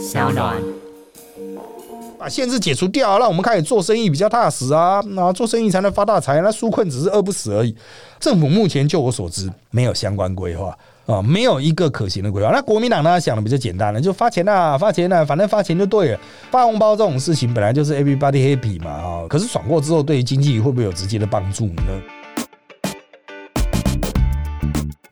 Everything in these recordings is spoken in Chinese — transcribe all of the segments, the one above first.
小暖。把限制解除掉，让我们开始做生意比较踏实啊！那做生意才能发大财，那纾困只是饿不死而已。政府目前就我所知，没有相关规划啊，没有一个可行的规划。那国民党呢想的比较简单了，就发钱啊，发钱啊，反正发钱就对了。发红包这种事情本来就是 everybody happy 嘛啊，可是爽过之后，对于经济会不会有直接的帮助呢？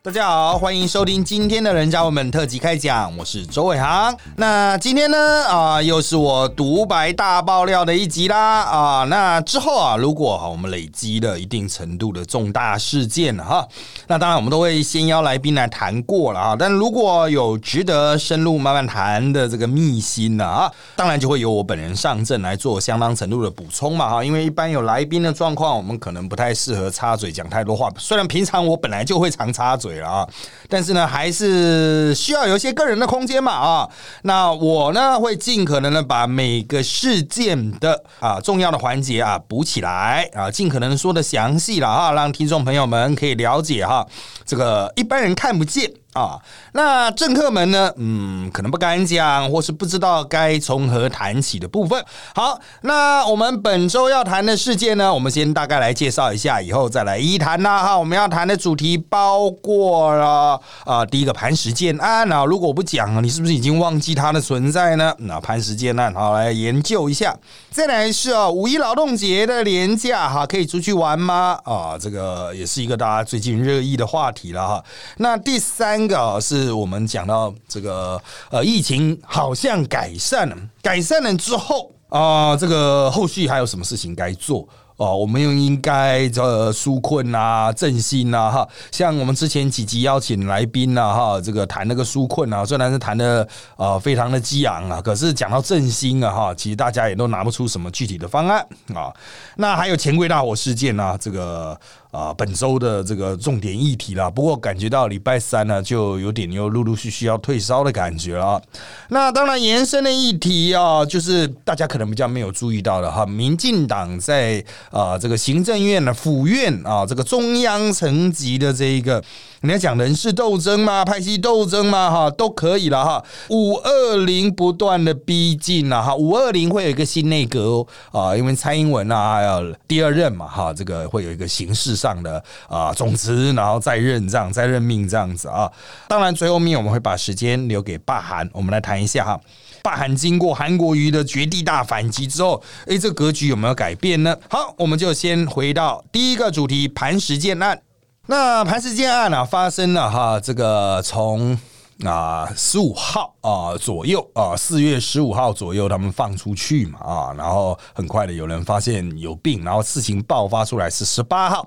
大家好，欢迎收听今天的人家我们特辑开讲，我是周伟航。那今天呢啊，又是我独白大爆料的一集啦啊。那之后啊，如果我们累积了一定程度的重大事件哈，那当然我们都会先邀来宾来谈过了啊。但如果有值得深入慢慢谈的这个秘辛呢啊，当然就会由我本人上阵来做相当程度的补充嘛哈。因为一般有来宾的状况，我们可能不太适合插嘴讲太多话。虽然平常我本来就会常插嘴。对了啊，但是呢，还是需要有一些个人的空间嘛啊。那我呢，会尽可能的把每个事件的啊重要的环节啊补起来啊，尽可能说的详细了啊，让听众朋友们可以了解哈，这个一般人看不见。啊，那政客们呢？嗯，可能不敢讲，或是不知道该从何谈起的部分。好，那我们本周要谈的事件呢，我们先大概来介绍一下，以后再来一谈啦。哈，我们要谈的主题包括了啊，第一个磐石建案啊，如果我不讲啊，你是不是已经忘记它的存在呢？那磐石建案，好来研究一下。再来是啊，五一劳动节的年假哈，可以出去玩吗？啊，这个也是一个大家最近热议的话题了哈。那第三。三个是我们讲到这个呃，疫情好像改善了，改善了之后啊，这个后续还有什么事情该做？哦，我们又应该这纾困啊、振兴啊，哈，像我们之前几集邀请来宾啊，哈，这个谈那个纾困啊，虽然是谈的啊非常的激昂啊，可是讲到振兴啊，哈，其实大家也都拿不出什么具体的方案啊。那还有钱柜大火事件啊，这个啊本周的这个重点议题啦。不过感觉到礼拜三呢，就有点又陆陆续续要退烧的感觉了。那当然延伸的议题啊，就是大家可能比较没有注意到的哈，民进党在。啊，这个行政院的府院啊，这个中央层级的这一个，你要讲人事斗争吗？派系斗争吗？哈，都可以了哈。五二零不断的逼近了哈，五二零会有一个新内阁啊，因为蔡英文啊还有第二任嘛哈，这个会有一个形式上的啊总辞，然后再任这样再任命这样子啊。当然最后面我们会把时间留给霸韩，我们来谈一下哈。霸韩经过韩国瑜的绝地大反击之后，哎，这格局有没有改变呢？好，我们就先回到第一个主题——磐石建案。那盘石建案呢，发生了哈，这个从。啊，十五号啊左右啊，四月十五号左右，他们放出去嘛啊，然后很快的有人发现有病，然后事情爆发出来是十八号。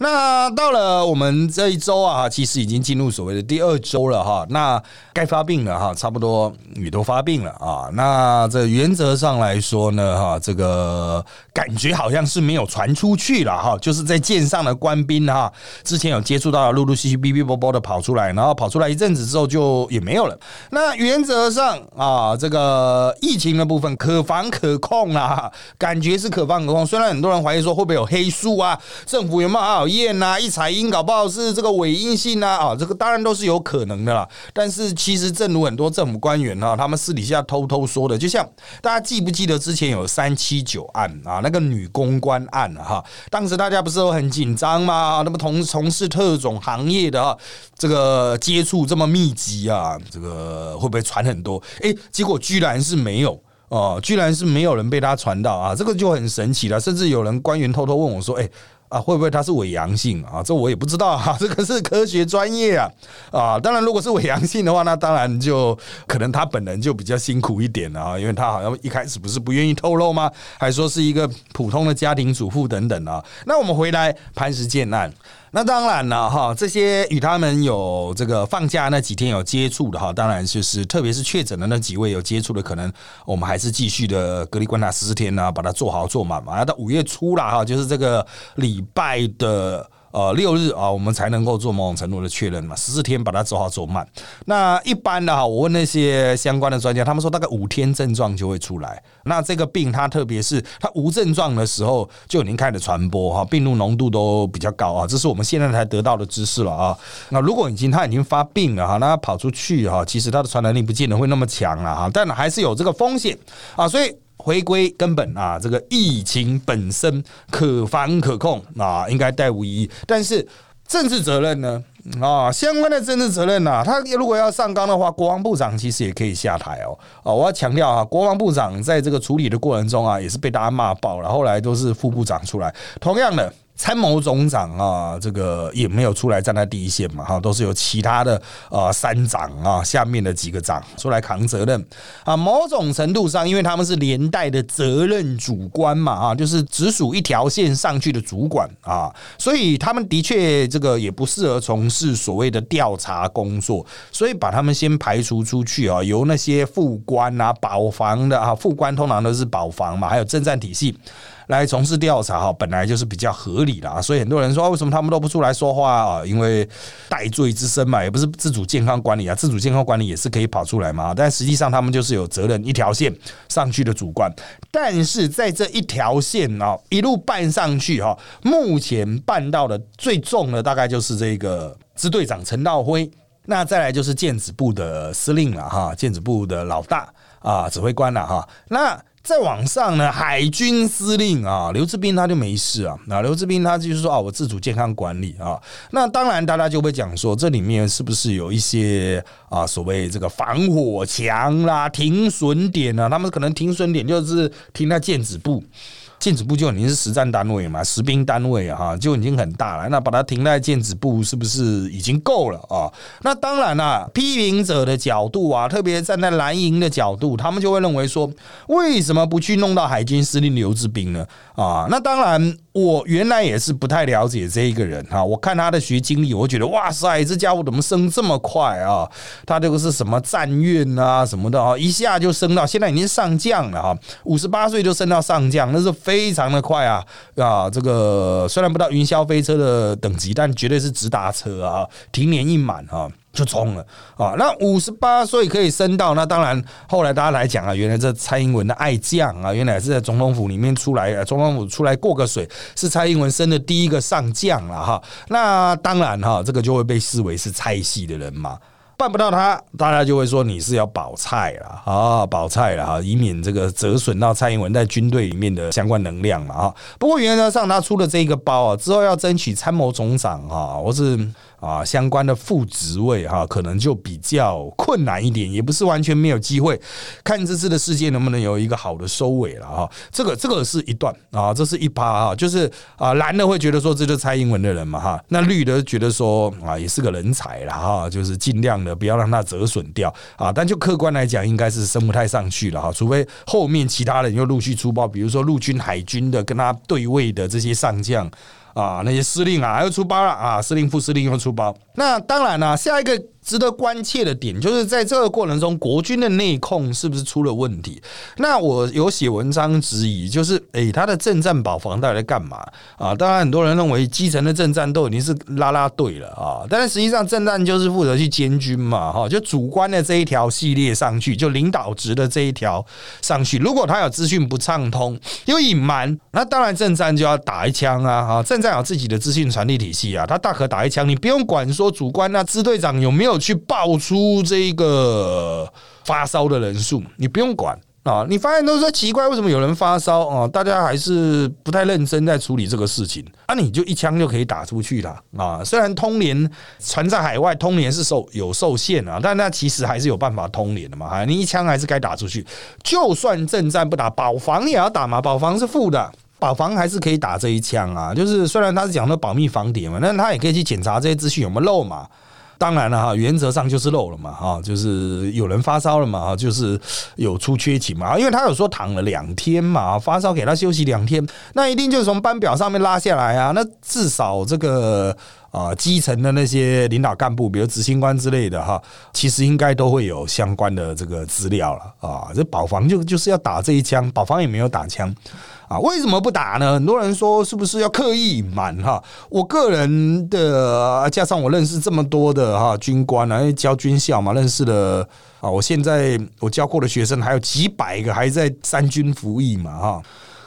那到了我们这一周啊，其实已经进入所谓的第二周了哈。那该发病了哈，差不多也都发病了啊。那这原则上来说呢哈，这个感觉好像是没有传出去了哈，就是在舰上的官兵哈，之前有接触到，陆陆续续哔哔啵啵的跑出来，然后跑出来一阵子之后就。就也没有了。那原原则上啊，这个疫情的部分可防可控啊，感觉是可防可控。虽然很多人怀疑说会不会有黑数啊，政府有没有好好验啊？一采阴搞不好是这个伪阴性啊啊，这个当然都是有可能的啦。但是其实正如很多政府官员啊，他们私底下偷偷说的，就像大家记不记得之前有三七九案啊，那个女公关案啊哈，当时大家不是都很紧张吗？那么同从事特种行业的啊，这个接触这么密集。啊，这个会不会传很多？哎，结果居然是没有哦，居然是没有人被他传到啊，这个就很神奇了。甚至有人官员偷偷问我说：“哎啊，会不会他是伪阳性啊？”这我也不知道哈，这个是科学专业啊啊。当然，如果是伪阳性的话，那当然就可能他本人就比较辛苦一点了啊，因为他好像一开始不是不愿意透露吗？还说是一个普通的家庭主妇等等啊。那我们回来磐石建案。那当然了哈，这些与他们有这个放假那几天有接触的哈，当然就是特别是确诊的那几位有接触的，可能我们还是继续的隔离观察十四天呢，把它做好做满嘛。到五月初了哈，就是这个礼拜的。呃六日啊，我们才能够做某种程度的确认嘛，十四天把它做好做慢。那一般的哈，我问那些相关的专家，他们说大概五天症状就会出来。那这个病它特别是它无症状的时候就已经开始传播哈，病毒浓度都比较高啊，这是我们现在才得到的知识了啊。那如果已经它已经发病了哈，那跑出去哈，其实它的传染力不见得会那么强了哈，但还是有这个风险啊，所以。回归根本啊，这个疫情本身可防可控啊，应该带无疑义。但是政治责任呢？啊，相关的政治责任呢？他如果要上纲的话，国防部长其实也可以下台哦。啊，我要强调啊，国防部长在这个处理的过程中啊，也是被大家骂爆了。后来都是副部长出来，同样的。参谋总长啊，这个也没有出来站在第一线嘛，哈，都是由其他的呃三长啊下面的几个长出来扛责任啊。某种程度上，因为他们是连带的责任主官嘛，啊，就是直属一条线上去的主管啊，所以他们的确这个也不适合从事所谓的调查工作，所以把他们先排除出去啊，由那些副官啊、保防的啊，副官通常都是保防嘛，还有政战体系。来从事调查哈，本来就是比较合理的啊，所以很多人说为什么他们都不出来说话啊？因为戴罪之身嘛，也不是自主健康管理啊，自主健康管理也是可以跑出来嘛。但实际上他们就是有责任一条线上去的主管，但是在这一条线啊一路办上去哈，目前办到的最重的大概就是这个支队长陈道辉，那再来就是建子部的司令了哈，建子部的老大啊指挥官了哈，那。再往上呢，海军司令啊，刘志斌他就没事啊。那刘志斌他就是说啊，我自主健康管理啊。那当然，大家就会讲说，这里面是不是有一些啊，所谓这个防火墙啦、停损点啊？他们可能停损点就是停在建子部。建子部就已经是实战单位嘛，实兵单位啊，就已经很大了。那把它停在建子部，是不是已经够了啊？那当然了，批评者的角度啊，特别站在蓝营的角度，他们就会认为说，为什么不去弄到海军司令刘志斌呢？啊，那当然。我原来也是不太了解这一个人哈，我看他的学经历，我觉得哇塞，这家伙怎么升这么快啊？他这个是什么战运啊什么的啊，一下就升到现在已经上将了哈，五十八岁就升到上将，那是非常的快啊啊！这个虽然不到云霄飞车的等级，但绝对是直达车啊，停年一满啊。就冲了啊！那五十八岁可以升到那，当然后来大家来讲啊，原来这蔡英文的爱将啊，原来是在总统府里面出来，总统府出来过个水，是蔡英文升的第一个上将了哈。那当然哈，这个就会被视为是蔡系的人嘛。办不到他，大家就会说你是要保菜了啊，保菜了哈，以免这个折损到蔡英文在军队里面的相关能量嘛哈。不过原则上，他出了这一个包啊，之后要争取参谋总长哈，或是。啊，相关的副职位哈，可能就比较困难一点，也不是完全没有机会。看这次的事件能不能有一个好的收尾了哈。这个这个是一段啊，这是一趴啊，就是啊，蓝的会觉得说这就蔡英文的人嘛哈，那绿的觉得说啊，也是个人才了哈，就是尽量的不要让他折损掉啊。但就客观来讲，应该是升不太上去了哈，除非后面其他人又陆续出包，比如说陆军、海军的跟他对位的这些上将。啊，那些司令啊，还要出包了啊，司令、副司令又出包。那当然了，下一个。值得关切的点就是在这个过程中，国军的内控是不是出了问题？那我有写文章质疑，就是诶，他的政战保防到底在干嘛啊？当然，很多人认为基层的政战都已经是拉拉队了啊，但是实际上政战就是负责去监军嘛，哈，就主观的这一条系列上去，就领导职的这一条上去。如果他有资讯不畅通，有隐瞒，那当然政战就要打一枪啊，哈，政战有自己的资讯传递体系啊，他大可打一枪，你不用管说主观那支队长有没有。去爆出这个发烧的人数，你不用管啊！你发现都说奇怪，为什么有人发烧啊？大家还是不太认真在处理这个事情啊！你就一枪就可以打出去了啊！虽然通联传在海外，通联是受有受限啊，但那其实还是有办法通联的嘛！哈，你一枪还是该打出去，就算正战不打，保防也要打嘛！保防是负的，保防还是可以打这一枪啊！就是虽然他是讲的保密防谍嘛，但他也可以去检查这些资讯有没有漏嘛。当然了哈，原则上就是漏了嘛哈，就是有人发烧了嘛哈，就是有出缺勤嘛，因为他有说躺了两天嘛，发烧给他休息两天，那一定就是从班表上面拉下来啊，那至少这个。啊，基层的那些领导干部，比如执行官之类的哈，其实应该都会有相关的这个资料了啊。这保防就就是要打这一枪，保防也没有打枪。啊，为什么不打呢？很多人说是不是要刻意隐瞒哈？我个人的加上我认识这么多的哈军官啊，因为教军校嘛，认识的啊，我现在我教过的学生还有几百个还在三军服役嘛哈。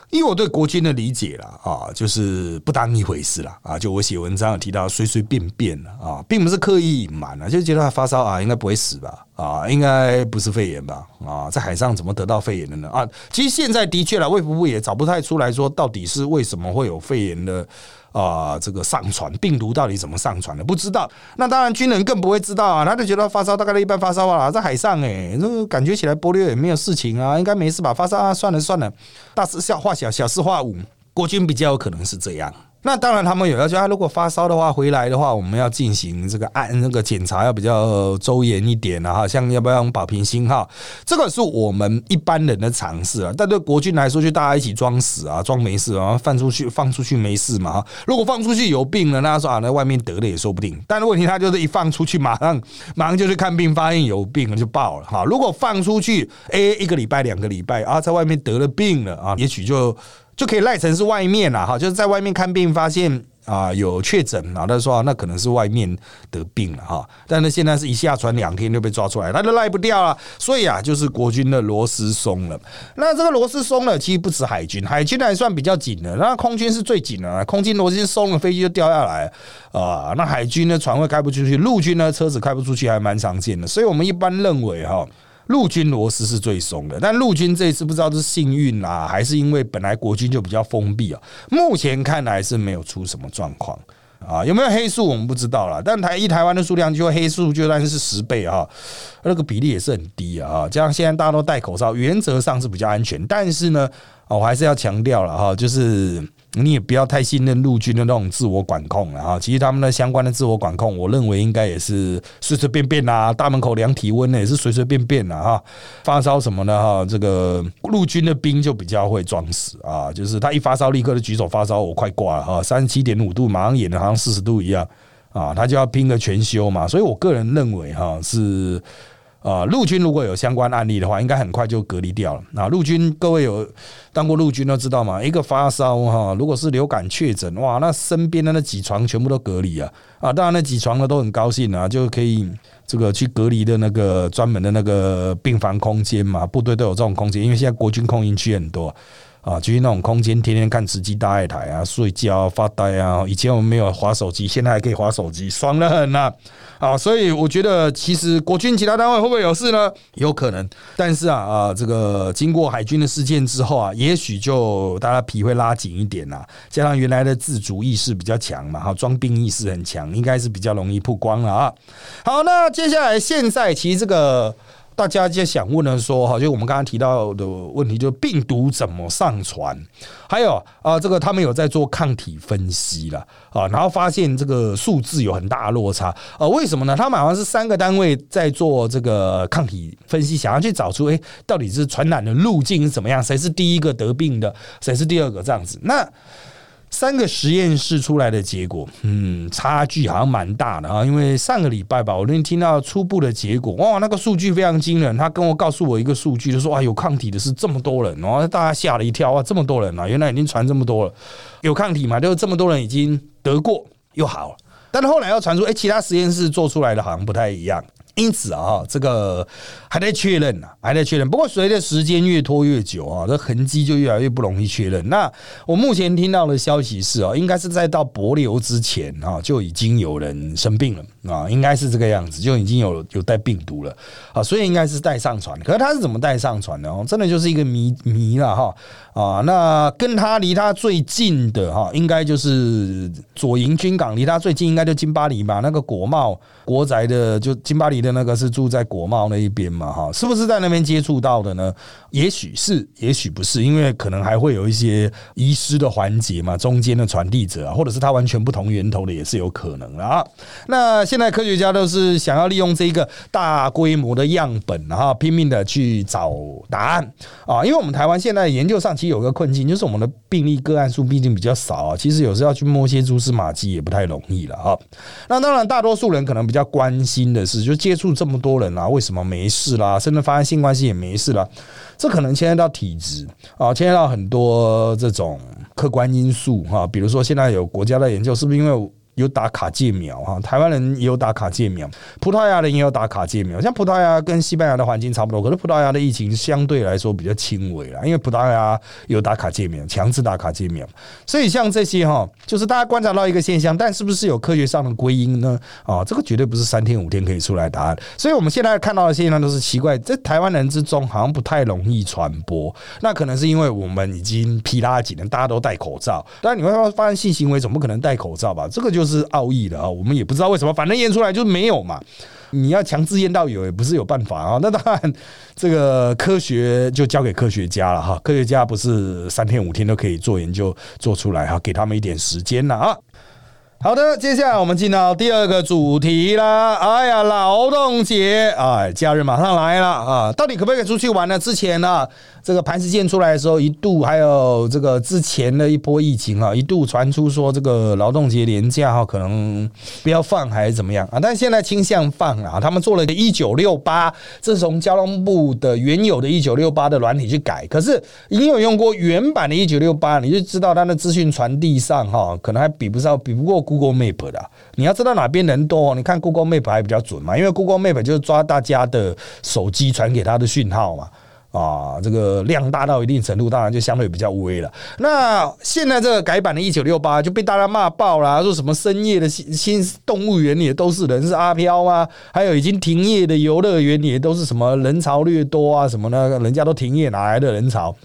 因为我对国军的理解啦，啊，就是不当一回事啦，啊，就我写文章提到随随便便了啊，并不是刻意隐瞒啊，就觉得他发烧啊，应该不会死吧，啊，应该不是肺炎吧，啊，在海上怎么得到肺炎的呢？啊，其实现在的确了，卫福部也找不太出来说到底是为什么会有肺炎的。啊，这个上传病毒到底怎么上传的？不知道。那当然，军人更不会知道啊。他就觉得发烧，大概一般发烧啊，在海上哎，那感觉起来波略也没有事情啊，应该没事吧？发烧啊，算了算了，大事小化小，小事化无。国军比较有可能是这样。那当然，他们有要求，他如果发烧的话，回来的话，我们要进行这个按那个检查，要比较周延一点啊，哈，像要不要用保平星号，这个是我们一般人的尝试啊。但对国军来说，就大家一起装死啊，装没事啊，放出去放出去没事嘛，如果放出去有病了，那他说啊，那外面得了也说不定。但问题他就是一放出去，马上马上就去看病，发现有病了就报了哈。如果放出去，哎，一个礼拜、两个礼拜啊，在外面得了病了啊，也许就。就可以赖成是外面了哈，就是在外面看病发现啊有确诊啊，他说那可能是外面得病了哈，但是现在是一下传两天就被抓出来，他就赖不掉了，所以啊就是国军的螺丝松了。那这个螺丝松了，其实不止海军，海军还算比较紧的，那空军是最紧的，空军螺丝松了，飞机就掉下来啊。那海军呢，船会开不出去，陆军呢，车子开不出去，还蛮常见的。所以我们一般认为哈。陆军螺丝是最松的，但陆军这一次不知道是幸运啊，还是因为本来国军就比较封闭啊。目前看来是没有出什么状况啊，有没有黑数我们不知道了。但台一台湾的数量就黑数就算是十倍啊，那个比例也是很低啊。这样现在大家都戴口罩，原则上是比较安全，但是呢，我还是要强调了哈，就是。你也不要太信任陆军的那种自我管控了哈。其实他们的相关的自我管控，我认为应该也是随随便便啊。大门口量体温呢，也是随随便便啦哈。发烧什么的哈，这个陆军的兵就比较会装死啊，就是他一发烧立刻就举手发烧，我快挂了哈，三十七点五度，马上演的好像四十度一样啊，他就要拼个全休嘛。所以我个人认为哈是。啊，陆军如果有相关案例的话，应该很快就隔离掉了。那陆军各位有当过陆军都知道嘛？一个发烧哈，如果是流感确诊，哇，那身边的那几床全部都隔离啊！啊，当然那几床呢都很高兴啊，就可以这个去隔离的那个专门的那个病房空间嘛，部队都有这种空间，因为现在国军空营区很多。啊就是那种空间，天天看吃鸡大爱台啊，睡觉发呆啊。以前我们没有划手机，现在还可以划手机，爽得很呐！啊，所以我觉得其实国军其他单位会不会有事呢？有可能，但是啊啊，这个经过海军的事件之后啊，也许就大家皮会拉紧一点呐。加上原来的自主意识比较强嘛，哈，装兵意识很强，应该是比较容易曝光了啊。好，那接下来现在其实这个。大家就想问的说，哈，就我们刚刚提到的问题，就是病毒怎么上传？还有啊，这个他们有在做抗体分析了啊，然后发现这个数字有很大的落差啊，为什么呢？他们好像是三个单位在做这个抗体分析，想要去找出，哎，到底是传染的路径是怎么样？谁是第一个得病的？谁是第二个？这样子那。三个实验室出来的结果，嗯，差距好像蛮大的啊。因为上个礼拜吧，我那天听到初步的结果，哇，那个数据非常惊人。他跟我告诉我一个数据，就说啊，有抗体的是这么多人哦，大家吓了一跳啊，这么多人啊，原来已经传这么多了，有抗体嘛，就是这么多人已经得过又好了。但是后来要传出，哎，其他实验室做出来的好像不太一样。因此啊，这个还在确认呢，还在确认。不过随着时间越拖越久啊，这痕迹就越来越不容易确认。那我目前听到的消息是啊，应该是在到博流之前啊，就已经有人生病了啊，应该是这个样子，就已经有有带病毒了啊，所以应该是带上传。可是他是怎么带上传的哦？真的就是一个谜谜了哈啊！那跟他离他最近的哈，应该就是左营军港，离他最近应该就金巴黎吧？那个国贸国宅的就金巴黎的。那个是住在国贸那一边嘛？哈，是不是在那边接触到的呢？也许是，也许不是，因为可能还会有一些遗失的环节嘛，中间的传递者，啊或者是他完全不同源头的，也是有可能的啊。那现现在科学家都是想要利用这一个大规模的样本，然后拼命的去找答案啊。因为我们台湾现在研究上其实有个困境，就是我们的病例个案数毕竟比较少啊，其实有时候要去摸些蛛丝马迹也不太容易了哈。那当然，大多数人可能比较关心的是，就接触这么多人啊，为什么没事啦？甚至发现性关系也没事了，这可能牵涉到体质啊，牵涉到很多这种客观因素哈。比如说，现在有国家的研究，是不是因为？有打卡介苗哈，台湾人也有打卡介苗，葡萄牙人也有打卡介苗。像葡萄牙跟西班牙的环境差不多，可是葡萄牙的疫情相对来说比较轻微了，因为葡萄牙有打卡介苗，强制打卡介苗。所以像这些哈，就是大家观察到一个现象，但是不是有科学上的归因呢？啊，这个绝对不是三天五天可以出来答案。所以我们现在看到的现象都是奇怪，在台湾人之中好像不太容易传播。那可能是因为我们已经批拉几年，大家都戴口罩。但你会发现性行为总不可能戴口罩吧？这个就。是奥义的啊，我们也不知道为什么，反正验出来就没有嘛。你要强制验到有，也不是有办法啊。那当然，这个科学就交给科学家了哈。科学家不是三天五天都可以做研究做出来哈，给他们一点时间了啊。好的，接下来我们进到第二个主题啦。哎呀，劳动节啊，假日马上来了啊，到底可不可以出去玩呢？之前呢？这个盘石剑出来的时候，一度还有这个之前的一波疫情啊，一度传出说这个劳动节连假哈，可能不要放还是怎么样啊？但是现在倾向放啊，他们做了一个一九六八，这是从交通部的原有的一九六八的软体去改，可是你有用过原版的一九六八，你就知道它的资讯传递上哈，可能还比不上，比不过 Google Map 的。你要知道哪边人多，你看 Google Map 还比较准嘛，因为 Google Map 就是抓大家的手机传给他的讯号嘛。啊，这个量大到一定程度，当然就相对比较微了。那现在这个改版的一九六八就被大家骂爆了，说什么深夜的新新动物园也都是人，是阿飘啊？还有已经停业的游乐园也都是什么人潮略多啊？什么呢？人家都停业，哪来的人潮？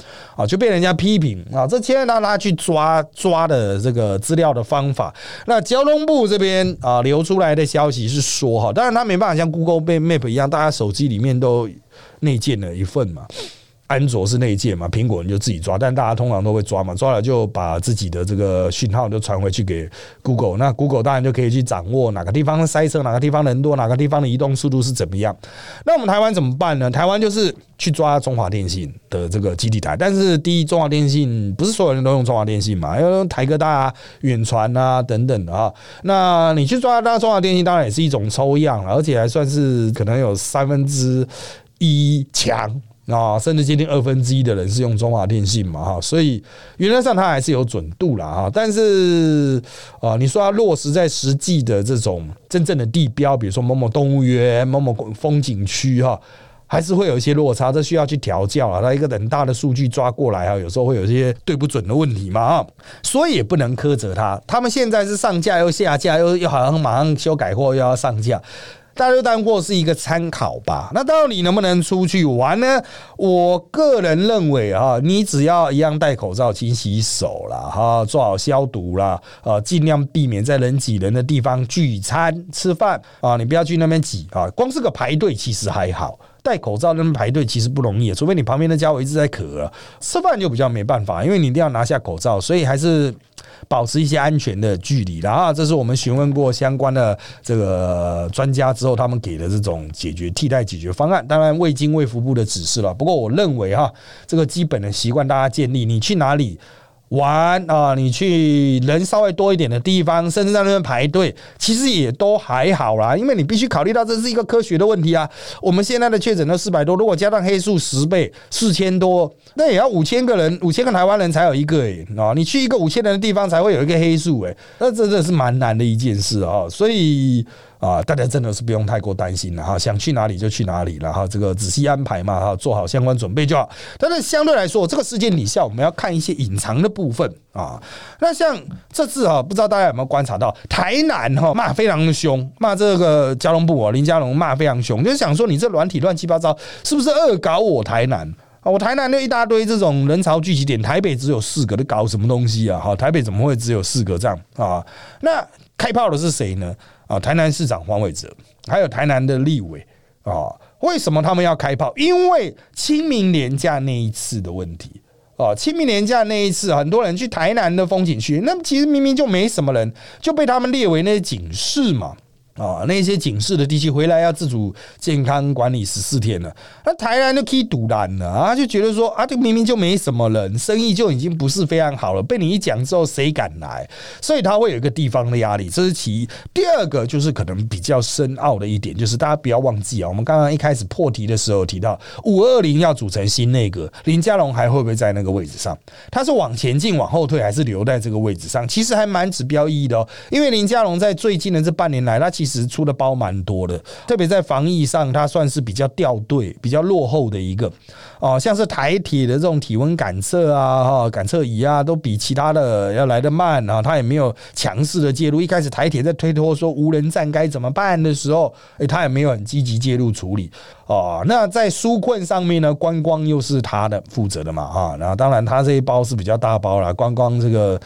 就被人家批评啊！这现在让他去抓抓的这个资料的方法。那交通部这边啊流出来的消息是说，哈，当然他没办法像 Google Map 一样，大家手机里面都。内建了一份嘛，安卓是内建嘛，苹果你就自己抓，但大家通常都会抓嘛，抓了就把自己的这个讯号就传回去给 Google，那 Google 当然就可以去掌握哪个地方塞车，哪个地方人多，哪个地方的移动速度是怎么样。那我们台湾怎么办呢？台湾就是去抓中华电信的这个基地台，但是第一，中华电信不是所有人都用中华电信嘛，要用台科大、远传啊等等的啊。那你去抓那中华电信，当然也是一种抽样了，而且还算是可能有三分之。一强啊，甚至接近二分之一的人是用中华电信嘛哈，所以原则上它还是有准度了哈。但是啊，你说要落实在实际的这种真正的地标，比如说某某动物园、某某风景区哈，还是会有一些落差，这需要去调教啊。它一个很大的数据抓过来哈，有时候会有一些对不准的问题嘛啊，所以也不能苛责他。他们现在是上架又下架，又又好像马上修改货又要上架。大家就当过是一个参考吧。那到底能不能出去玩呢？我个人认为啊，你只要一样戴口罩、勤洗手啦，哈，做好消毒啦，呃，尽量避免在人挤人的地方聚餐吃饭啊，你不要去那边挤啊。光是个排队其实还好，戴口罩那边排队其实不容易，除非你旁边的家伙一直在咳。吃饭就比较没办法，因为你一定要拿下口罩，所以还是。保持一些安全的距离然后这是我们询问过相关的这个专家之后，他们给的这种解决替代解决方案。当然未经卫福部的指示了，不过我认为哈，这个基本的习惯大家建立，你去哪里？玩啊！你去人稍微多一点的地方，甚至在那边排队，其实也都还好啦。因为你必须考虑到这是一个科学的问题啊。我们现在的确诊都四百多，如果加上黑数十倍，四千多，那也要五千个人，五千个台湾人才有一个诶啊！你去一个五千人的地方才会有一个黑数诶，那真的是蛮难的一件事啊。所以。啊，大家真的是不用太过担心了哈，想去哪里就去哪里了哈，这个仔细安排嘛哈，做好相关准备就好。但是相对来说，这个事件底下我们要看一些隐藏的部分啊。那像这次哈，不知道大家有没有观察到，台南哈骂非常的凶，骂这个交通部啊，林佳龙骂非常凶，就是想说你这软体乱七八糟，是不是恶搞我台南啊？我台南就一大堆这种人潮聚集点，台北只有四个，你搞什么东西啊？哈，台北怎么会只有四个这样啊？那开炮的是谁呢？啊，台南市长黄伟哲，还有台南的立委啊，为什么他们要开炮？因为清明年假那一次的问题啊，清明年假那一次，很多人去台南的风景区，那其实明明就没什么人，就被他们列为那些警示嘛。啊，那些警示的地区回来要自主健康管理十四天了，那台南就可以堵拦了啊，就觉得说啊，这明明就没什么人，生意就已经不是非常好了，被你一讲之后，谁敢来？所以他会有一个地方的压力，这是其一。第二个就是可能比较深奥的一点，就是大家不要忘记啊，我们刚刚一开始破题的时候提到五二零要组成新内阁，林佳龙还会不会在那个位置上？他是往前进、往后退，还是留在这个位置上？其实还蛮指标意义的哦，因为林佳龙在最近的这半年来，他其其实出的包蛮多的，特别在防疫上，它算是比较掉队、比较落后的一个哦。像是台铁的这种体温感测啊、哈感测仪啊，都比其他的要来的慢啊。他也没有强势的介入。一开始台铁在推脱说无人站该怎么办的时候，诶，他也没有很积极介入处理哦。那在纾困上面呢，观光又是他的负责的嘛哈。然后当然他这一包是比较大包了，观光这个。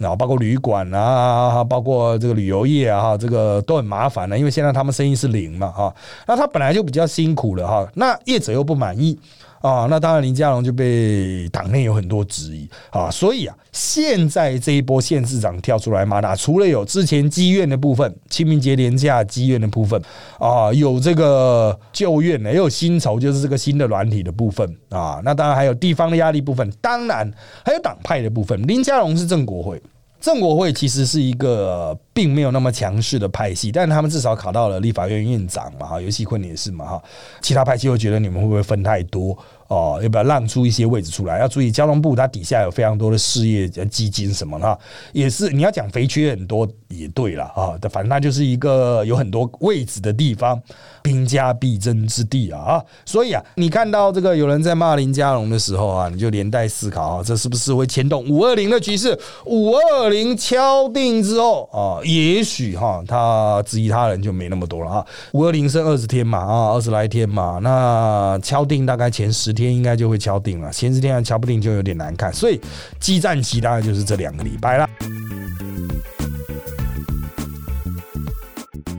然后包括旅馆啊，包括这个旅游业啊，这个都很麻烦的，因为现在他们生意是零嘛，哈，那他本来就比较辛苦了，哈，那业者又不满意。啊，那当然林佳龙就被党内有很多质疑啊，所以啊，现在这一波县市长跳出来嘛，那除了有之前积怨的部分，清明节连假积怨的部分啊，有这个旧怨，也有新仇，就是这个新的软体的部分啊，那当然还有地方的压力部分，当然还有党派的部分。林佳龙是郑国会。郑国会其实是一个并没有那么强势的派系，但他们至少考到了立法院院长嘛，哈，尤其坤也是嘛，哈，其他派系会觉得你们会不会分太多？哦，要不要让出一些位置出来？要注意，交通部它底下有非常多的事业基金什么的，也是你要讲肥缺很多也对了啊。反正它就是一个有很多位置的地方，兵家必争之地啊啊！所以啊，你看到这个有人在骂林佳龙的时候啊，你就连带思考啊，这是不是会牵动五二零的局势？五二零敲定之后啊，也许哈，他质疑他人就没那么多了啊。五二零剩二十天嘛啊，二十来天嘛，那敲定大概前十天。应该就会敲定了，前十天还敲不定就有点难看，所以激战期大概就是这两个礼拜了。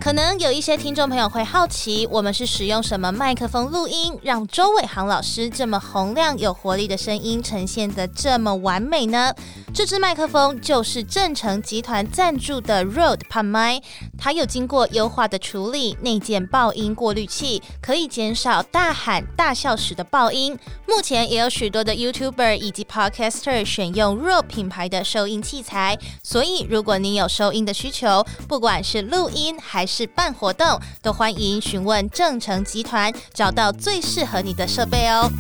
可能有一些听众朋友会好奇，我们是使用什么麦克风录音，让周伟航老师这么洪亮、有活力的声音呈现的这么完美呢？这支麦克风就是正成集团赞助的 Rode 帕麦，它有经过优化的处理，内建爆音过滤器，可以减少大喊大笑时的爆音。目前也有许多的 YouTuber 以及 Podcaster 选用 Rode 品牌的收音器材，所以如果你有收音的需求，不管是录音还是办活动，都欢迎询问正成集团，找到最适合你的设备哦。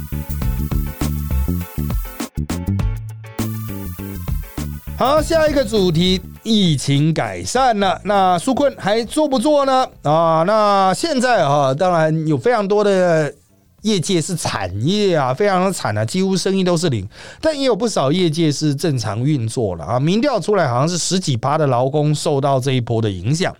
好，下一个主题，疫情改善了，那纾困还做不做呢？啊，那现在啊，当然有非常多的。业界是产业啊，非常的惨啊，几乎生意都是零。但也有不少业界是正常运作了啊。民调出来好像是十几趴的劳工受到这一波的影响。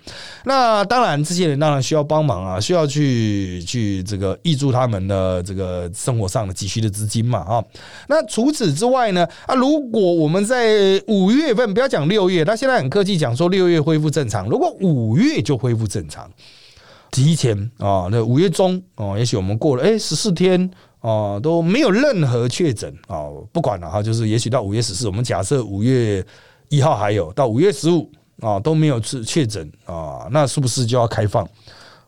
那当然，这些人当然需要帮忙啊，需要去去这个挹注他们的这个生活上的急需的资金嘛啊。那除此之外呢啊，如果我们在五月份不要讲六月，他现在很客气讲说六月恢复正常，如果五月就恢复正常。提前啊，那五月中哦，也许我们过了哎十四天啊都没有任何确诊啊，不管了哈，就是也许到五月十四，我们假设五月一号还有到五月十五啊都没有确确诊啊，那是不是就要开放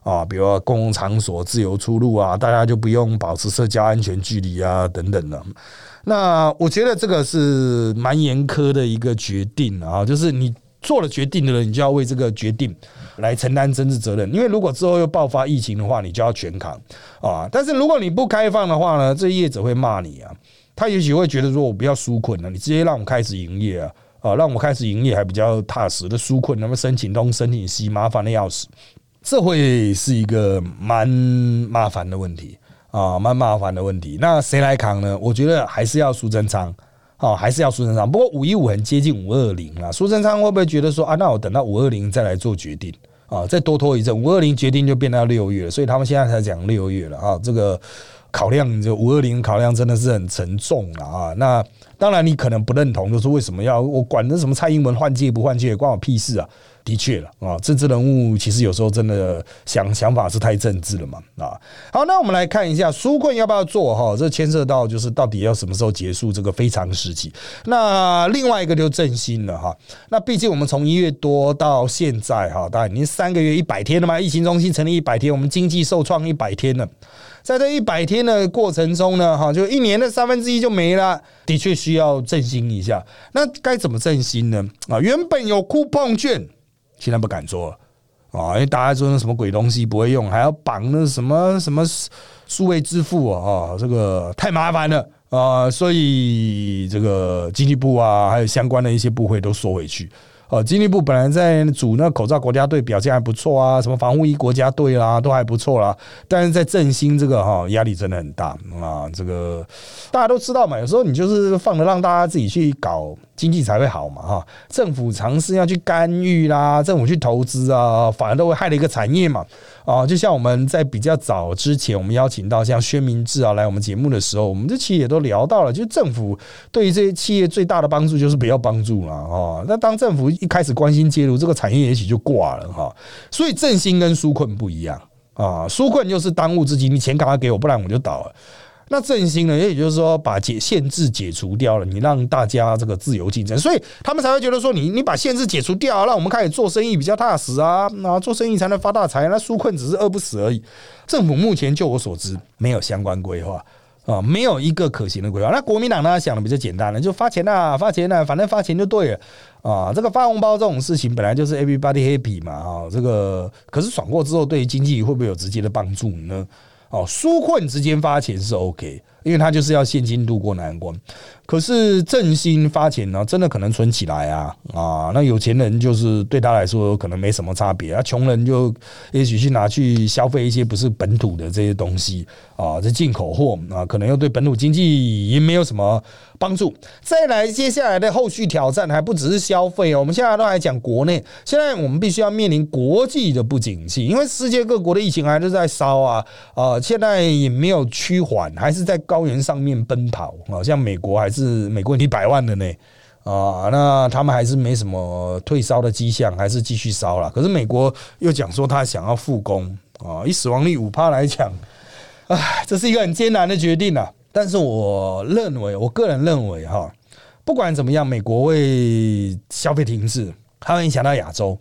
啊？比如公共场所自由出入啊，大家就不用保持社交安全距离啊等等的。那我觉得这个是蛮严苛的一个决定啊，就是你做了决定的人，你就要为这个决定。来承担政治责任，因为如果之后又爆发疫情的话，你就要全扛啊！但是如果你不开放的话呢，这业者会骂你啊，他也许会觉得说我不要纾困了，你直接让我开始营业啊，啊，让我开始营业还比较踏实的纾困，那么申请东申请西，麻烦的要死，这会是一个蛮麻烦的问题啊，蛮麻烦的问题。那谁来扛呢？我觉得还是要苏贞昌。哦，还是要苏贞昌。不过五一五很接近五二零啊，苏贞昌会不会觉得说啊，那我等到五二零再来做决定啊，再多拖一阵，五二零决定就变到六月，所以他们现在才讲六月了啊。这个考量就五二零考量真的是很沉重了啊。那当然你可能不认同，就是为什么要我管那什么蔡英文换届不换届，关我屁事啊？的确了啊，政治人物其实有时候真的想想法是太政治了嘛啊。好，那我们来看一下纾困要不要做哈？这牵涉到就是到底要什么时候结束这个非常时期。那另外一个就振兴了哈。那毕竟我们从一月多到现在哈，大概已经三个月一百天了嘛，疫情中心成立一百天，我们经济受创一百天了。在这一百天的过程中呢，哈，就一年的三分之一就没了，的确需要振兴一下。那该怎么振兴呢？啊，原本有酷碰券。现在不敢做了啊，因为大家说那什么鬼东西不会用，还要绑那什么什么数位支付啊，这个太麻烦了啊，所以这个经济部啊，还有相关的一些部会都缩回去。哦，经济部本来在组那口罩国家队表现还不错啊，什么防护衣国家队啦都还不错啦，但是在振兴这个哈压力真的很大啊，这个大家都知道嘛，有时候你就是放着让大家自己去搞。经济才会好嘛哈，政府尝试要去干预啦，政府去投资啊，反而都会害了一个产业嘛啊！就像我们在比较早之前，我们邀请到像薛明志啊来我们节目的时候，我们这期也都聊到了，就政府对于这些企业最大的帮助就是不要帮助了啊。那当政府一开始关心介入，这个产业也许就挂了哈。所以振兴跟纾困不一样啊，纾困就是当务之急，你钱赶快给我，不然我就倒了。那振兴呢？也就是说，把解限制解除掉了，你让大家这个自由竞争，所以他们才会觉得说，你你把限制解除掉，让我们开始做生意比较踏实啊，那做生意才能发大财。那纾困只是饿不死而已。政府目前就我所知，没有相关规划啊，没有一个可行的规划。那国民党呢想的比较简单了，就发钱呐，发钱呐，反正发钱就对了啊。这个发红包这种事情本来就是 everybody happy 嘛啊，这个可是爽过之后，对于经济会不会有直接的帮助呢？哦，纾困之间发钱是 OK，因为他就是要现金度过难关。可是振兴发钱呢，真的可能存起来啊啊！那有钱人就是对他来说可能没什么差别啊，穷人就也许去拿去消费一些不是本土的这些东西啊，这进口货啊，可能又对本土经济也没有什么帮助。再来，接下来的后续挑战还不只是消费哦，我们现在都还讲国内，现在我们必须要面临国际的不景气，因为世界各国的疫情还是在烧啊啊，现在也没有趋缓，还是在高原上面奔跑啊，像美国还。是美国一百万的呢啊，那他们还是没什么退烧的迹象，还是继续烧了。可是美国又讲说他想要复工啊，以死亡率五趴来讲，唉，这是一个很艰难的决定啊。但是我认为，我个人认为哈，不管怎么样，美国会消费停滞，它会影响到亚洲。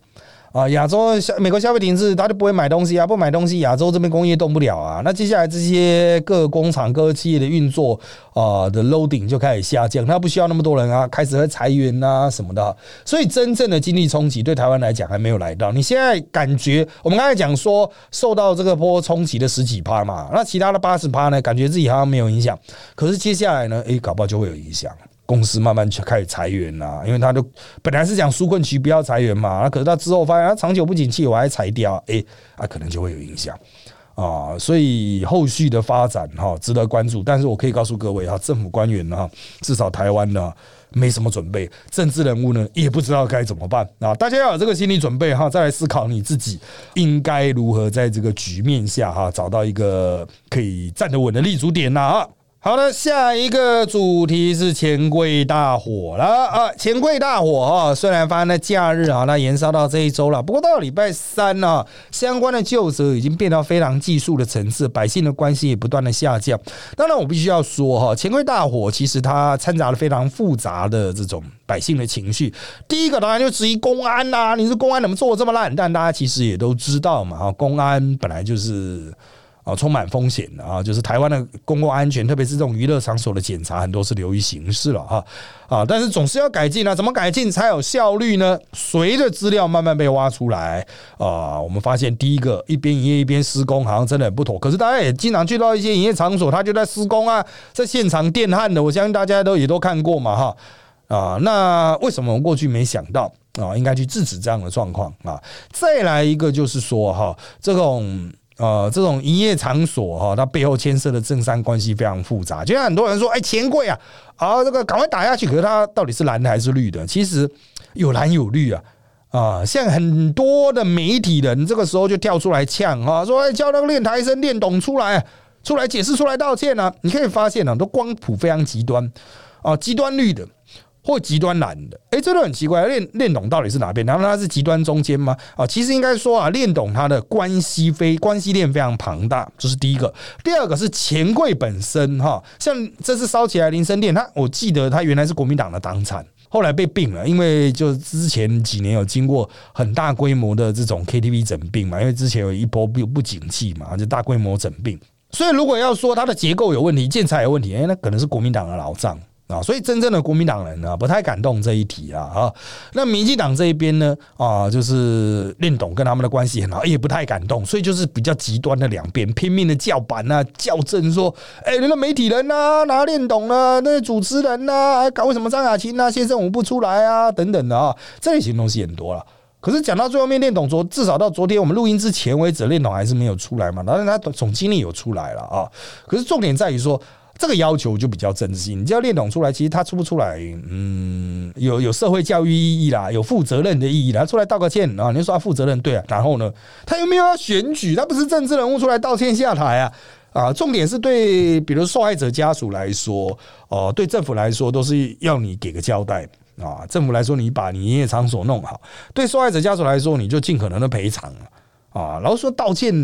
啊，亚洲消美国消费停滞，他就不会买东西啊，不买东西，亚洲这边工业动不了啊。那接下来这些各工厂、各企业的运作啊的 loading 就开始下降，他不需要那么多人啊，开始会裁员啊什么的。所以真正的经济冲击对台湾来讲还没有来到。你现在感觉我们刚才讲说受到这个波冲击的十几趴嘛，那其他的八十趴呢，感觉自己好像没有影响。可是接下来呢，诶，搞不好就会有影响。公司慢慢去开始裁员啦，因为他就本来是讲纾困期不要裁员嘛，那可是他之后发现他长久不景气，我还裁掉，哎，啊可能就会有影响啊，所以后续的发展哈值得关注。但是我可以告诉各位哈，政府官员呢，至少台湾呢没什么准备，政治人物呢也不知道该怎么办啊，大家要有这个心理准备哈，再来思考你自己应该如何在这个局面下哈找到一个可以站得稳的立足点呐啊。好的，下一个主题是钱柜大火了啊！钱柜大火啊，虽然发生在假日啊，那延烧到这一周了。不过到礼拜三呢，相关的旧则已经变到非常技术的层次，百姓的关系也不断的下降。当然，我必须要说哈，钱柜大火其实它掺杂了非常复杂的这种百姓的情绪。第一个当然就质疑公安呐，你是公安怎么做的这么烂？但大家其实也都知道嘛，哈，公安本来就是。啊，充满风险的啊，就是台湾的公共安全，特别是这种娱乐场所的检查，很多是流于形式了哈啊，但是总是要改进啊，怎么改进才有效率呢？随着资料慢慢被挖出来啊，我们发现第一个一边营业一边施工，好像真的很不妥。可是大家也经常去到一些营业场所，他就在施工啊，在现场电焊的，我相信大家都也都看过嘛哈啊，那为什么我过去没想到啊？应该去制止这样的状况啊？再来一个就是说哈，这种。呃，这种营业场所哈，它背后牵涉的政商关系非常复杂。就像很多人说，哎，钱贵啊，啊，这个赶快打下去。可是它到底是蓝的还是绿的？其实有蓝有绿啊，啊，像很多的媒体人这个时候就跳出来呛啊，说，哎，叫那个练台生练懂出来，出来解释，出来道歉啊。你可以发现啊，都光谱非常极端啊，极端绿的或极端蓝的，哎，这都很奇怪。练练懂到底是哪边？难道他是极端中间吗？啊，其实应该说啊，练懂他的关系非关系链非常庞大，这是第一个。第二个是钱柜本身哈，像这次烧起来林森店，他我记得他原来是国民党的党产，后来被并了，因为就之前几年有经过很大规模的这种 KTV 整并嘛，因为之前有一波不不景气嘛，就大规模整并。所以如果要说它的结构有问题、建材有问题，哎，那可能是国民党的老账。啊，所以真正的国民党人呢，不太敢动这一题啊。啊，那民进党这一边呢，啊，就是练董跟他们的关系很好，也不太敢动，所以就是比较极端的两边拼命的叫板啊、较正，说，哎，那个媒体人呐，哪练董呢？那主持人呐，搞为什么张雅琴呐、先生我不出来啊？等等的啊，这类型东西很多了。可是讲到最后面，练董昨至少到昨天我们录音之前为止，练董还是没有出来嘛。当然他总经理有出来了啊。可是重点在于说。这个要求就比较政治性，你叫练懂出来，其实他出不出来，嗯，有有社会教育意义啦，有负责任的意义啦，出来道个歉啊，你说他负责任对啊，然后呢，他有没有要选举？他不是政治人物出来道歉下台啊？啊，重点是对，比如受害者家属来说，哦，对政府来说，都是要你给个交代啊。政府来说，你把你营业场所弄好；对受害者家属来说，你就尽可能的赔偿啊。然后说道歉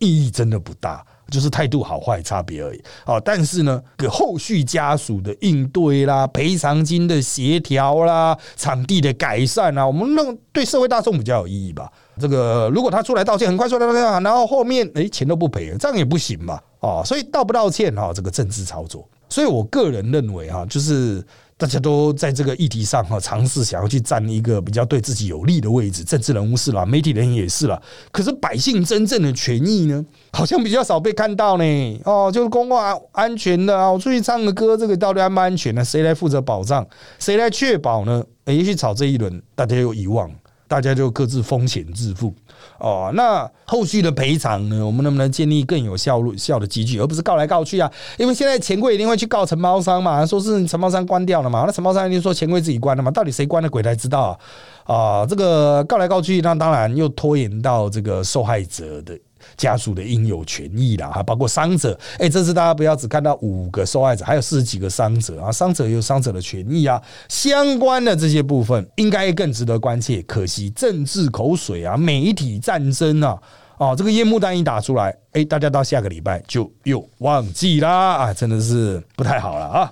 意义真的不大。就是态度好坏差别而已啊！但是呢，个后续家属的应对啦、赔偿金的协调啦、场地的改善啊，我们弄对社会大众比较有意义吧？这个如果他出来道歉，很快出来道歉，然后后面哎钱都不赔，这样也不行嘛？啊，所以道不道歉哈，这个政治操作。所以我个人认为哈，就是。大家都在这个议题上哈，尝试想要去占一个比较对自己有利的位置，政治人物是了，媒体人也是了。可是百姓真正的权益呢，好像比较少被看到呢。哦，就是公共安安全的啊，我出去唱个歌，这个到底安不安全呢？谁来负责保障？谁来确保呢？也许炒这一轮，大家又遗忘。大家就各自风险自负哦。那后续的赔偿呢？我们能不能建立更有效率效的机制，而不是告来告去啊？因为现在钱柜一定会去告承包商嘛，说是承包商关掉了嘛。那承包商一定说钱柜自己关了嘛？到底谁关的，鬼才知道啊！啊，这个告来告去，那当然又拖延到这个受害者的。家属的应有权益啦，哈，包括伤者，哎，这次大家不要只看到五个受害者，还有四十几个伤者啊，伤者有伤者的权益啊，相关的这些部分应该更值得关切。可惜政治口水啊，媒体战争啊，哦，这个烟幕弹一打出来，哎，大家到下个礼拜就又忘记啦，啊，真的是不太好了啊。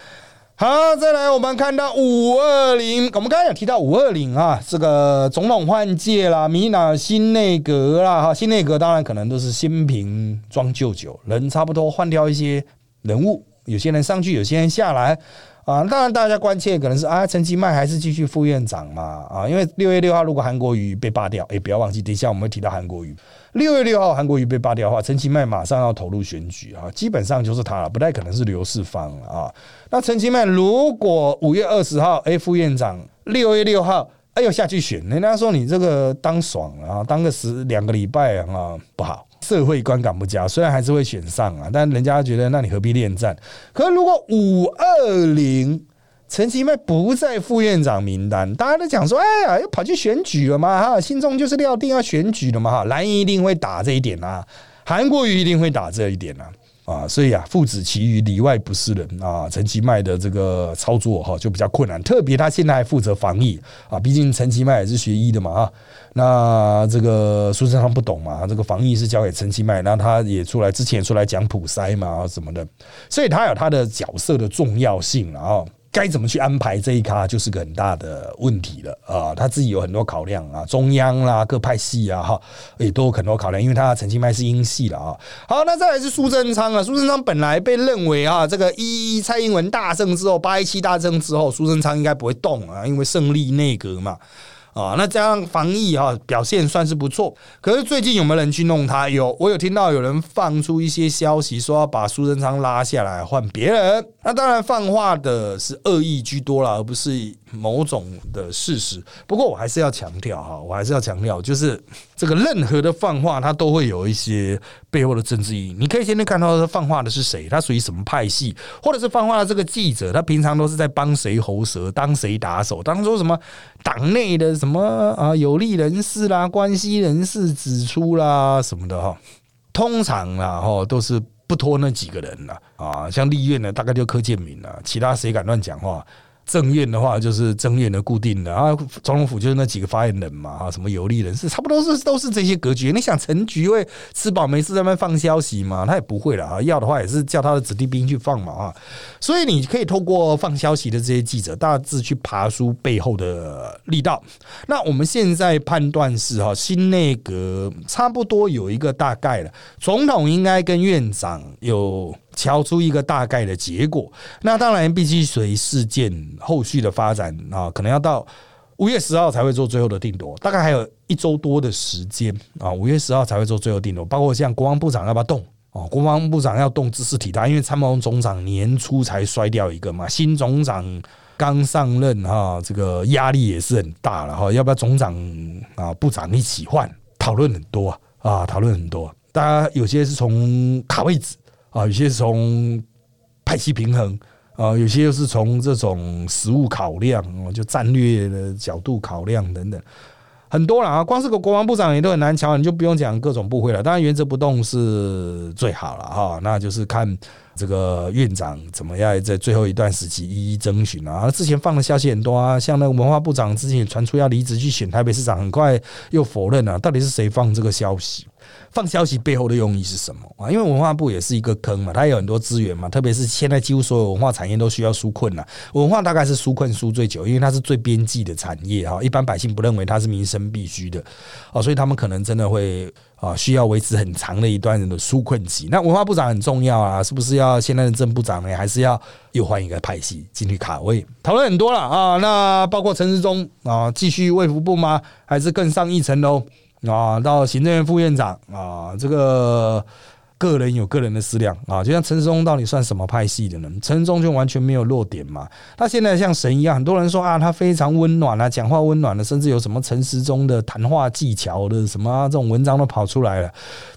好，再来，我们看到五二零，我们刚才有提到五二零啊，这个总统换届啦，米娜新内阁啦，哈，新内阁当然可能都是新瓶装旧酒，人差不多换掉一些人物，有些人上去，有些人下来。啊，当然，大家关切可能是啊，陈其迈还是继续副院长嘛？啊，因为六月六号如果韩国瑜被罢掉，哎，不要忘记，等一下我们会提到韩国瑜。六月六号韩国瑜被罢掉的话，陈其迈马上要投入选举啊，基本上就是他了，不太可能是刘世芳了啊。那陈其迈如果五月二十号，哎，副院长，六月六号，哎呦下去选，人家说你这个当爽啊，当个十两个礼拜啊，不好。社会观感不佳，虽然还是会选上啊，但人家觉得那你何必恋战？可是如果五二零陈其迈不在副院长名单，大家都讲说，哎呀，又跑去选举了嘛，哈，心中就是料定要选举的嘛，哈，蓝营一定会打这一点啊，韩国瑜一定会打这一点啊。啊，所以啊，父子其余里外不是人啊。陈其迈的这个操作哈，就比较困难。特别他现在还负责防疫啊，毕竟陈其迈也是学医的嘛啊。那这个苏贞昌不懂嘛，这个防疫是交给陈其迈，那他也出来之前出来讲普筛嘛什么的，所以他有他的角色的重要性啊。该怎么去安排这一卡，就是个很大的问题了啊！他自己有很多考量啊，中央啦、各派系啊，哈，也都有很多考量，因为他陈清迈是英系了啊。好，那再来是苏贞昌啊，苏贞昌本来被认为啊，这个一蔡英文大胜之后，八一七大胜之后，苏贞昌应该不会动啊，因为胜利内阁嘛。啊，那这样防疫哈表现算是不错，可是最近有没有人去弄他？有，我有听到有人放出一些消息，说要把苏贞昌拉下来换别人。那当然放话的是恶意居多了，而不是某种的事实。不过我还是要强调哈，我还是要强调，就是这个任何的放话，它都会有一些背后的政治意义。你可以先天看到他放话的是谁，他属于什么派系，或者是放话的这个记者，他平常都是在帮谁喉舌，当谁打手，当说什么党内的。什么啊？有利人士啦，关系人士指出啦，什么的哈，通常啊哈都是不拖那几个人了啊。像立院呢，大概就柯建明了，其他谁敢乱讲话政院的话就是政院的固定的啊，总统府就是那几个发言人嘛啊，什么有利人士，差不多是都是这些格局。你想陈局会吃饱没事在那放消息嘛？他也不会了啊，要的话也是叫他的子弟兵去放嘛啊。所以你可以透过放消息的这些记者，大致去爬出背后的力道。那我们现在判断是哈，新内阁差不多有一个大概了，总统应该跟院长有。敲出一个大概的结果，那当然必须随事件后续的发展啊，可能要到五月十号才会做最后的定夺，大概还有一周多的时间啊，五月十号才会做最后定夺，包括像国防部长要不要动哦，国防部长要动姿势体大，因为参谋总长年初才摔掉一个嘛，新总长刚上任哈，这个压力也是很大了哈，要不要总长啊部长一起换？讨论很多啊，讨论很多，大家有些是从卡位置。啊，有些从派系平衡啊，有些又是从这种实物考量啊，就战略的角度考量等等，很多了啊。光是个国防部长也都很难瞧，你就不用讲各种部会了。当然原则不动是最好了哈，那就是看这个院长怎么样在最后一段时期一一征询啊。之前放的消息很多啊，像那个文化部长之前也传出要离职去选台北市长，很快又否认了。到底是谁放这个消息？放消息背后的用意是什么啊？因为文化部也是一个坑嘛，它有很多资源嘛，特别是现在几乎所有文化产业都需要纾困了。文化大概是纾困纾最久，因为它是最边际的产业哈，一般百姓不认为它是民生必须的哦，所以他们可能真的会啊需要维持很长的一段人的纾困期。那文化部长很重要啊，是不是要现在的正部长呢？还是要又换一个派系进去卡位？讨论很多了啊，那包括陈时中啊，继续卫福部吗？还是更上一层楼？啊，到行政院副院长啊，这个个人有个人的思量啊，就像陈时中到底算什么派系的呢？陈时中就完全没有弱点嘛，他现在像神一样，很多人说啊，他非常温暖啊，讲话温暖的，甚至有什么陈时中的谈话技巧的什么这种文章都跑出来了。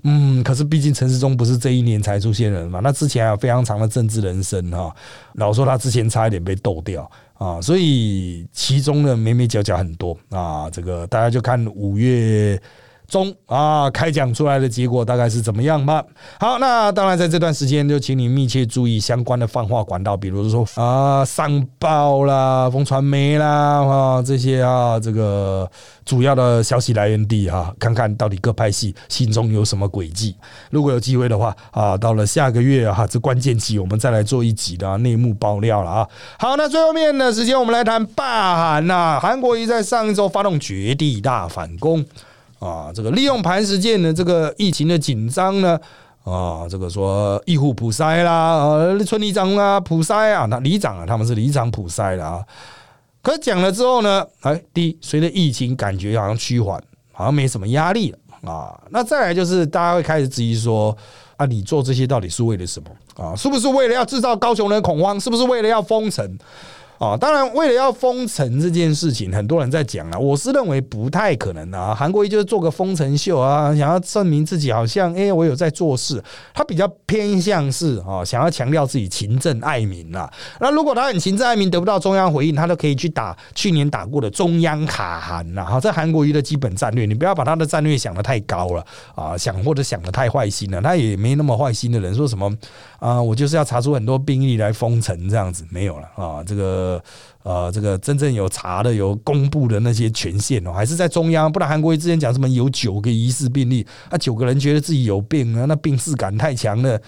嗯，可是毕竟陈时中不是这一年才出现的人嘛，那之前还有非常长的政治人生哈，老说他之前差一点被斗掉。啊，所以其中的眉眉角角很多啊，这个大家就看五月。中啊，开奖出来的结果大概是怎么样吧？好，那当然在这段时间就请你密切注意相关的放话管道，比如说啊，商报啦、风传媒啦啊这些啊，这个主要的消息来源地哈，看看到底各派系心中有什么诡计。如果有机会的话啊，到了下个月哈，这关键期我们再来做一集的内幕爆料了啊。好，那最后面的时间我们来谈霸韩呐，韩国瑜在上一周发动绝地大反攻。啊，这个利用磐石舰的这个疫情的紧张呢，啊，这个说义户普筛啦，啊，村里长啊普筛啊，那里长啊，他们是里长普筛的啊。可讲了之后呢，哎，第一，随着疫情感觉好像趋缓，好像没什么压力了啊。那再来就是大家会开始质疑说，啊，你做这些到底是为了什么啊？是不是为了要制造高雄人恐慌？是不是为了要封城？啊，当然，为了要封城这件事情，很多人在讲啊。我是认为不太可能啊。韩国瑜就是做个封城秀啊，想要证明自己好像哎，我有在做事。他比较偏向是啊，想要强调自己勤政爱民啊。那如果他很勤政爱民，得不到中央回应，他都可以去打去年打过的中央卡韩呐。好，这韩国瑜的基本战略，你不要把他的战略想的太高了啊，想或者想的太坏心了。他也没那么坏心的人，说什么啊，我就是要查出很多病例来封城这样子，没有了啊，这个。呃，这个真正有查的、有公布的那些权限哦，还是在中央。不然韩国瑜之前讲什么有九个疑似病例，啊，九个人觉得自己有病啊，那病视感太强了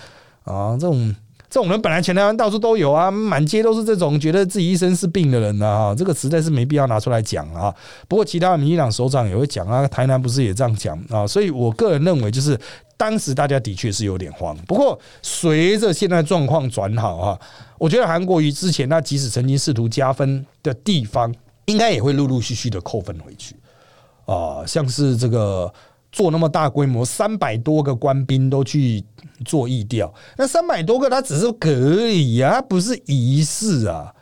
啊。这种这种人本来全台湾到处都有啊，满街都是这种觉得自己一身是病的人啊。这个实在是没必要拿出来讲啊。不过其他的民进党首长也会讲啊，台南不是也这样讲啊？所以我个人认为就是。当时大家的确是有点慌，不过随着现在状况转好啊，我觉得韩国瑜之前他即使曾经试图加分的地方，应该也会陆陆续续的扣分回去啊，像是这个做那么大规模三百多个官兵都去做义调，那三百多个他只是隔离啊，不是仪式啊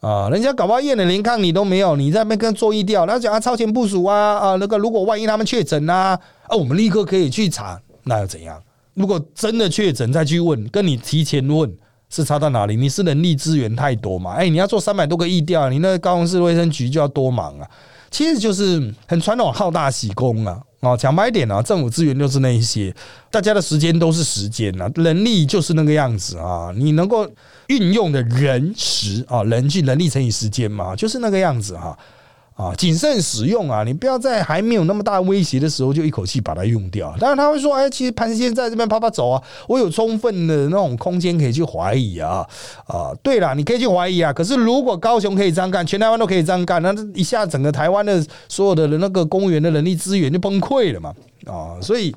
啊，人家搞不好验的连抗你都没有，你在那边跟做义调，他讲啊超前部署啊啊，那个如果万一他们确诊啊啊，我们立刻可以去查。那又怎样？如果真的确诊，再去问，跟你提前问是差到哪里？你是人力资源太多嘛？哎，你要做三百多个疫调，你那高雄市卫生局就要多忙啊！其实就是很传统好大喜功啊。哦，讲白一点啊，政府资源就是那一些，大家的时间都是时间啊，能力就是那个样子啊。你能够运用的人时啊，人去能力乘以时间嘛，就是那个样子哈。啊，啊谨慎使用啊！你不要在还没有那么大威胁的时候就一口气把它用掉。当然他会说：“哎，其实潘先在这边啪啪走啊，我有充分的那种空间可以去怀疑啊啊！对了，你可以去怀疑啊。可是如果高雄可以这样干，全台湾都可以这样干，那一下整个台湾的所有的那个公务员的人力资源就崩溃了嘛啊！所以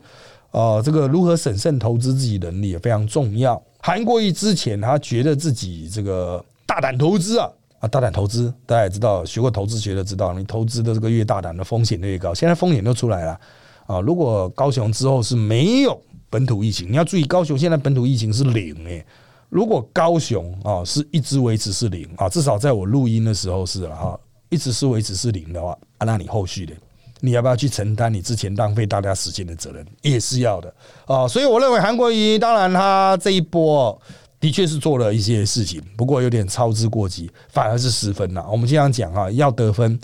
啊，这个如何审慎投资自己能力也非常重要。韩国瑜之前他觉得自己这个大胆投资啊。啊，大胆投资，大家也知道，学过投资学的知道，你投资的这个越大胆的风险越高。现在风险都出来了啊！如果高雄之后是没有本土疫情，你要注意，高雄现在本土疫情是零诶。如果高雄啊是一直维持是零啊，至少在我录音的时候是了啊，一直是维持是零的话，啊，那你后续的你要不要去承担你之前浪费大家时间的责任？也是要的啊。所以我认为韩国瑜，当然他这一波。的确是做了一些事情，不过有点操之过急，反而是失分了。我们经常讲啊，要得分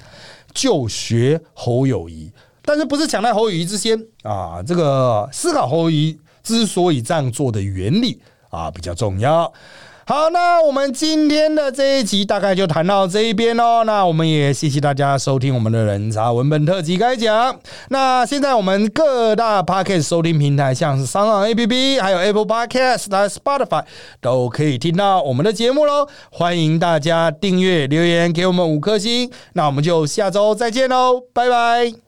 就学侯友谊，但是不是抢在侯友谊之先啊？这个思考侯友谊之所以这样做的原理啊，比较重要。好，那我们今天的这一集大概就谈到这一边喽。那我们也谢谢大家收听我们的人茶文本特辑开讲。那现在我们各大 podcast 收听平台，像是商浪 APP，还有 Apple Podcast、Spotify，都可以听到我们的节目喽。欢迎大家订阅、留言给我们五颗星。那我们就下周再见喽，拜拜。